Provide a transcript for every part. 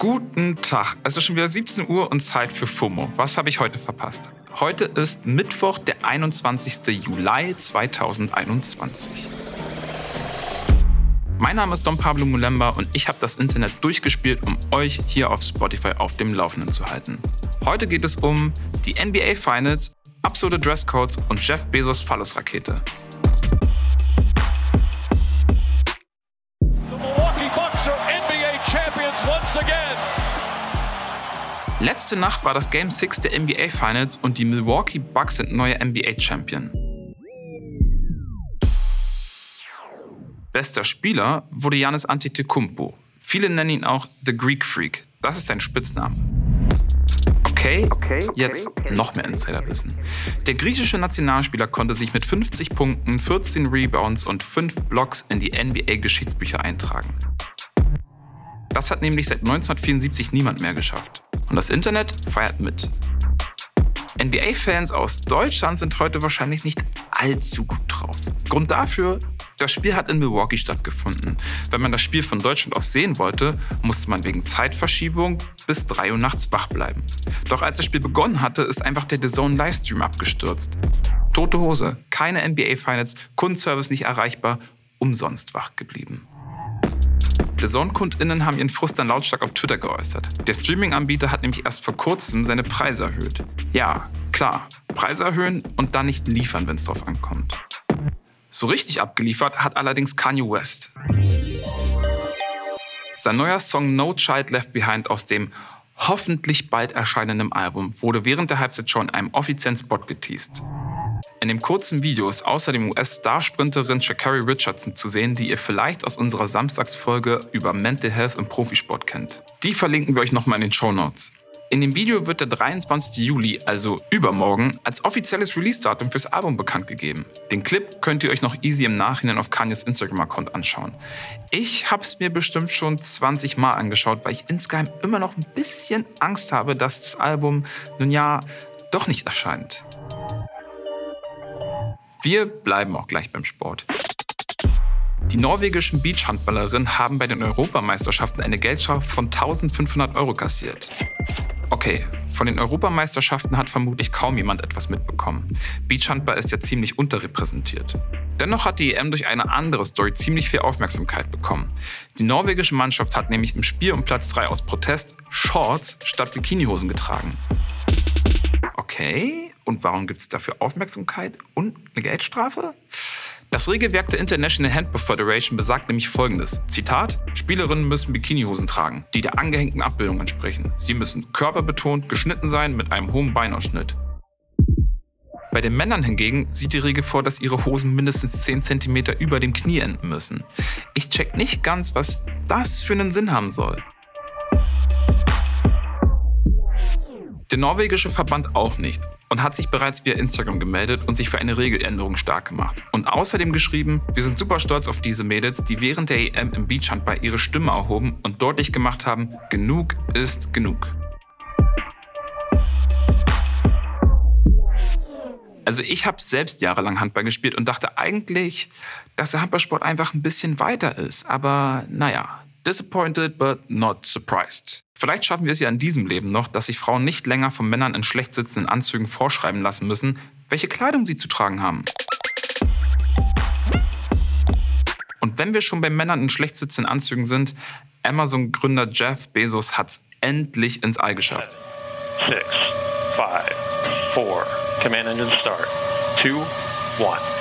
Guten Tag. Es ist schon wieder 17 Uhr und Zeit für FOMO. Was habe ich heute verpasst? Heute ist Mittwoch, der 21. Juli 2021. Mein Name ist Don Pablo Mulemba und ich habe das Internet durchgespielt, um euch hier auf Spotify auf dem Laufenden zu halten. Heute geht es um die NBA Finals, absurde Dresscodes und Jeff Bezos Phallus-Rakete. Letzte Nacht war das Game 6 der NBA Finals und die Milwaukee Bucks sind neuer NBA Champion. Bester Spieler wurde Janis Antetokounmpo. Viele nennen ihn auch The Greek Freak. Das ist sein Spitzname. Okay, okay, okay jetzt okay. noch mehr Insiderwissen. Der griechische Nationalspieler konnte sich mit 50 Punkten, 14 Rebounds und 5 Blocks in die NBA-Geschichtsbücher eintragen. Das hat nämlich seit 1974 niemand mehr geschafft. Und das Internet feiert mit. NBA-Fans aus Deutschland sind heute wahrscheinlich nicht allzu gut drauf. Grund dafür, das Spiel hat in Milwaukee stattgefunden. Wenn man das Spiel von Deutschland aus sehen wollte, musste man wegen Zeitverschiebung bis 3 Uhr nachts wach bleiben. Doch als das Spiel begonnen hatte, ist einfach der Zone Livestream abgestürzt. Tote Hose, keine NBA Finals, Kundenservice nicht erreichbar, umsonst wach geblieben. The Zone-KundInnen haben ihren Frust dann lautstark auf Twitter geäußert. Der Streaming-Anbieter hat nämlich erst vor kurzem seine Preise erhöht. Ja, klar, Preise erhöhen und dann nicht liefern, wenn es drauf ankommt. So richtig abgeliefert hat allerdings Kanye West. Sein neuer Song No Child Left Behind aus dem hoffentlich bald erscheinenden Album wurde während der Halbzeit schon in einem offiziellen Spot geteased. In dem kurzen Video ist außerdem US-Starsprinterin Shakari Richardson zu sehen, die ihr vielleicht aus unserer Samstagsfolge über Mental Health im Profisport kennt. Die verlinken wir euch nochmal in den Show Notes. In dem Video wird der 23. Juli, also übermorgen, als offizielles Release-Datum fürs Album bekannt gegeben. Den Clip könnt ihr euch noch easy im Nachhinein auf Kanyes Instagram-Account anschauen. Ich habe es mir bestimmt schon 20 Mal angeschaut, weil ich insgeheim immer noch ein bisschen Angst habe, dass das Album nun ja doch nicht erscheint. Wir bleiben auch gleich beim Sport. Die norwegischen Beachhandballerinnen haben bei den Europameisterschaften eine Geldstrafe von 1500 Euro kassiert. Okay, von den Europameisterschaften hat vermutlich kaum jemand etwas mitbekommen. Beachhandball ist ja ziemlich unterrepräsentiert. Dennoch hat die EM durch eine andere Story ziemlich viel Aufmerksamkeit bekommen. Die norwegische Mannschaft hat nämlich im Spiel um Platz 3 aus Protest Shorts statt Bikinihosen getragen. Okay, und warum gibt es dafür Aufmerksamkeit und eine Geldstrafe? Das Regelwerk der International Handball Federation besagt nämlich folgendes: Zitat: Spielerinnen müssen Bikinihosen tragen, die der angehängten Abbildung entsprechen. Sie müssen körperbetont geschnitten sein mit einem hohen Beinausschnitt. Bei den Männern hingegen sieht die Regel vor, dass ihre Hosen mindestens 10 cm über dem Knie enden müssen. Ich check nicht ganz, was das für einen Sinn haben soll. Der norwegische Verband auch nicht und hat sich bereits via Instagram gemeldet und sich für eine Regeländerung stark gemacht. Und außerdem geschrieben, wir sind super stolz auf diese Mädels, die während der EM im Beachhandball ihre Stimme erhoben und deutlich gemacht haben, genug ist genug. Also ich habe selbst jahrelang Handball gespielt und dachte eigentlich, dass der Handballsport einfach ein bisschen weiter ist. Aber naja, Disappointed but not surprised. Vielleicht schaffen wir es ja in diesem Leben noch, dass sich Frauen nicht länger von Männern in schlecht sitzenden Anzügen vorschreiben lassen müssen, welche Kleidung sie zu tragen haben. Und wenn wir schon bei Männern in schlecht sitzenden Anzügen sind, Amazon-Gründer Jeff Bezos hat's endlich ins All geschafft. Six, five, four, command engine start. Two, one.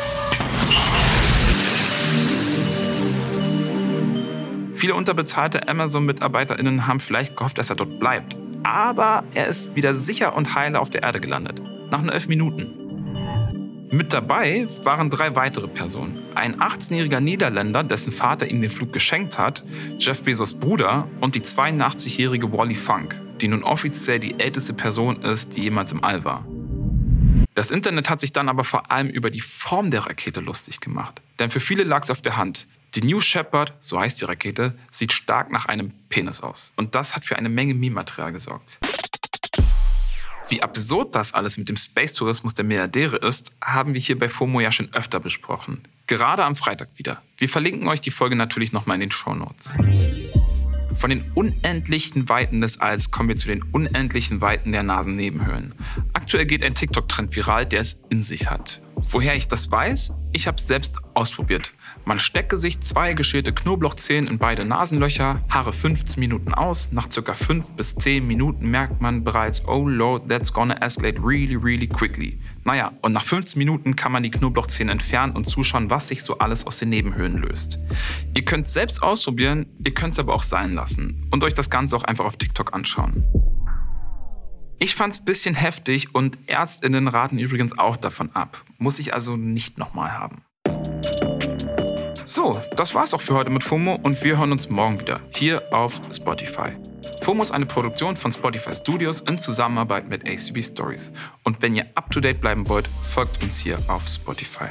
Viele unterbezahlte Amazon-MitarbeiterInnen haben vielleicht gehofft, dass er dort bleibt. Aber er ist wieder sicher und heile auf der Erde gelandet. Nach nur elf Minuten. Mit dabei waren drei weitere Personen. Ein 18-jähriger Niederländer, dessen Vater ihm den Flug geschenkt hat, Jeff Bezos Bruder und die 82-jährige Wally Funk, die nun offiziell die älteste Person ist, die jemals im All war. Das Internet hat sich dann aber vor allem über die Form der Rakete lustig gemacht. Denn für viele lag es auf der Hand. Die New Shepard, so heißt die Rakete, sieht stark nach einem Penis aus. Und das hat für eine Menge Meme-Material gesorgt. Wie absurd das alles mit dem Space-Tourismus der Milliardäre ist, haben wir hier bei FOMO ja schon öfter besprochen. Gerade am Freitag wieder. Wir verlinken euch die Folge natürlich nochmal in den Show Notes. Von den unendlichen Weiten des Alls kommen wir zu den unendlichen Weiten der Nasennebenhöhlen. Aktuell geht ein TikTok-Trend viral, der es in sich hat. Woher ich das weiß? Ich habe es selbst ausprobiert. Man stecke sich zwei geschälte Knoblauchzehen in beide Nasenlöcher, harre 15 Minuten aus. Nach ca. 5 bis 10 Minuten merkt man bereits, oh Lord, that's gonna escalate really, really quickly. Naja, und nach 15 Minuten kann man die Knoblauchzehen entfernen und zuschauen, was sich so alles aus den Nebenhöhlen löst. Ihr könnt es selbst ausprobieren, ihr könnt es aber auch sein lassen und euch das Ganze auch einfach auf TikTok anschauen. Ich fand's bisschen heftig und ÄrztInnen raten übrigens auch davon ab. Muss ich also nicht nochmal haben. So, das war's auch für heute mit FOMO und wir hören uns morgen wieder hier auf Spotify. FOMO ist eine Produktion von Spotify Studios in Zusammenarbeit mit ACB Stories. Und wenn ihr up to date bleiben wollt, folgt uns hier auf Spotify.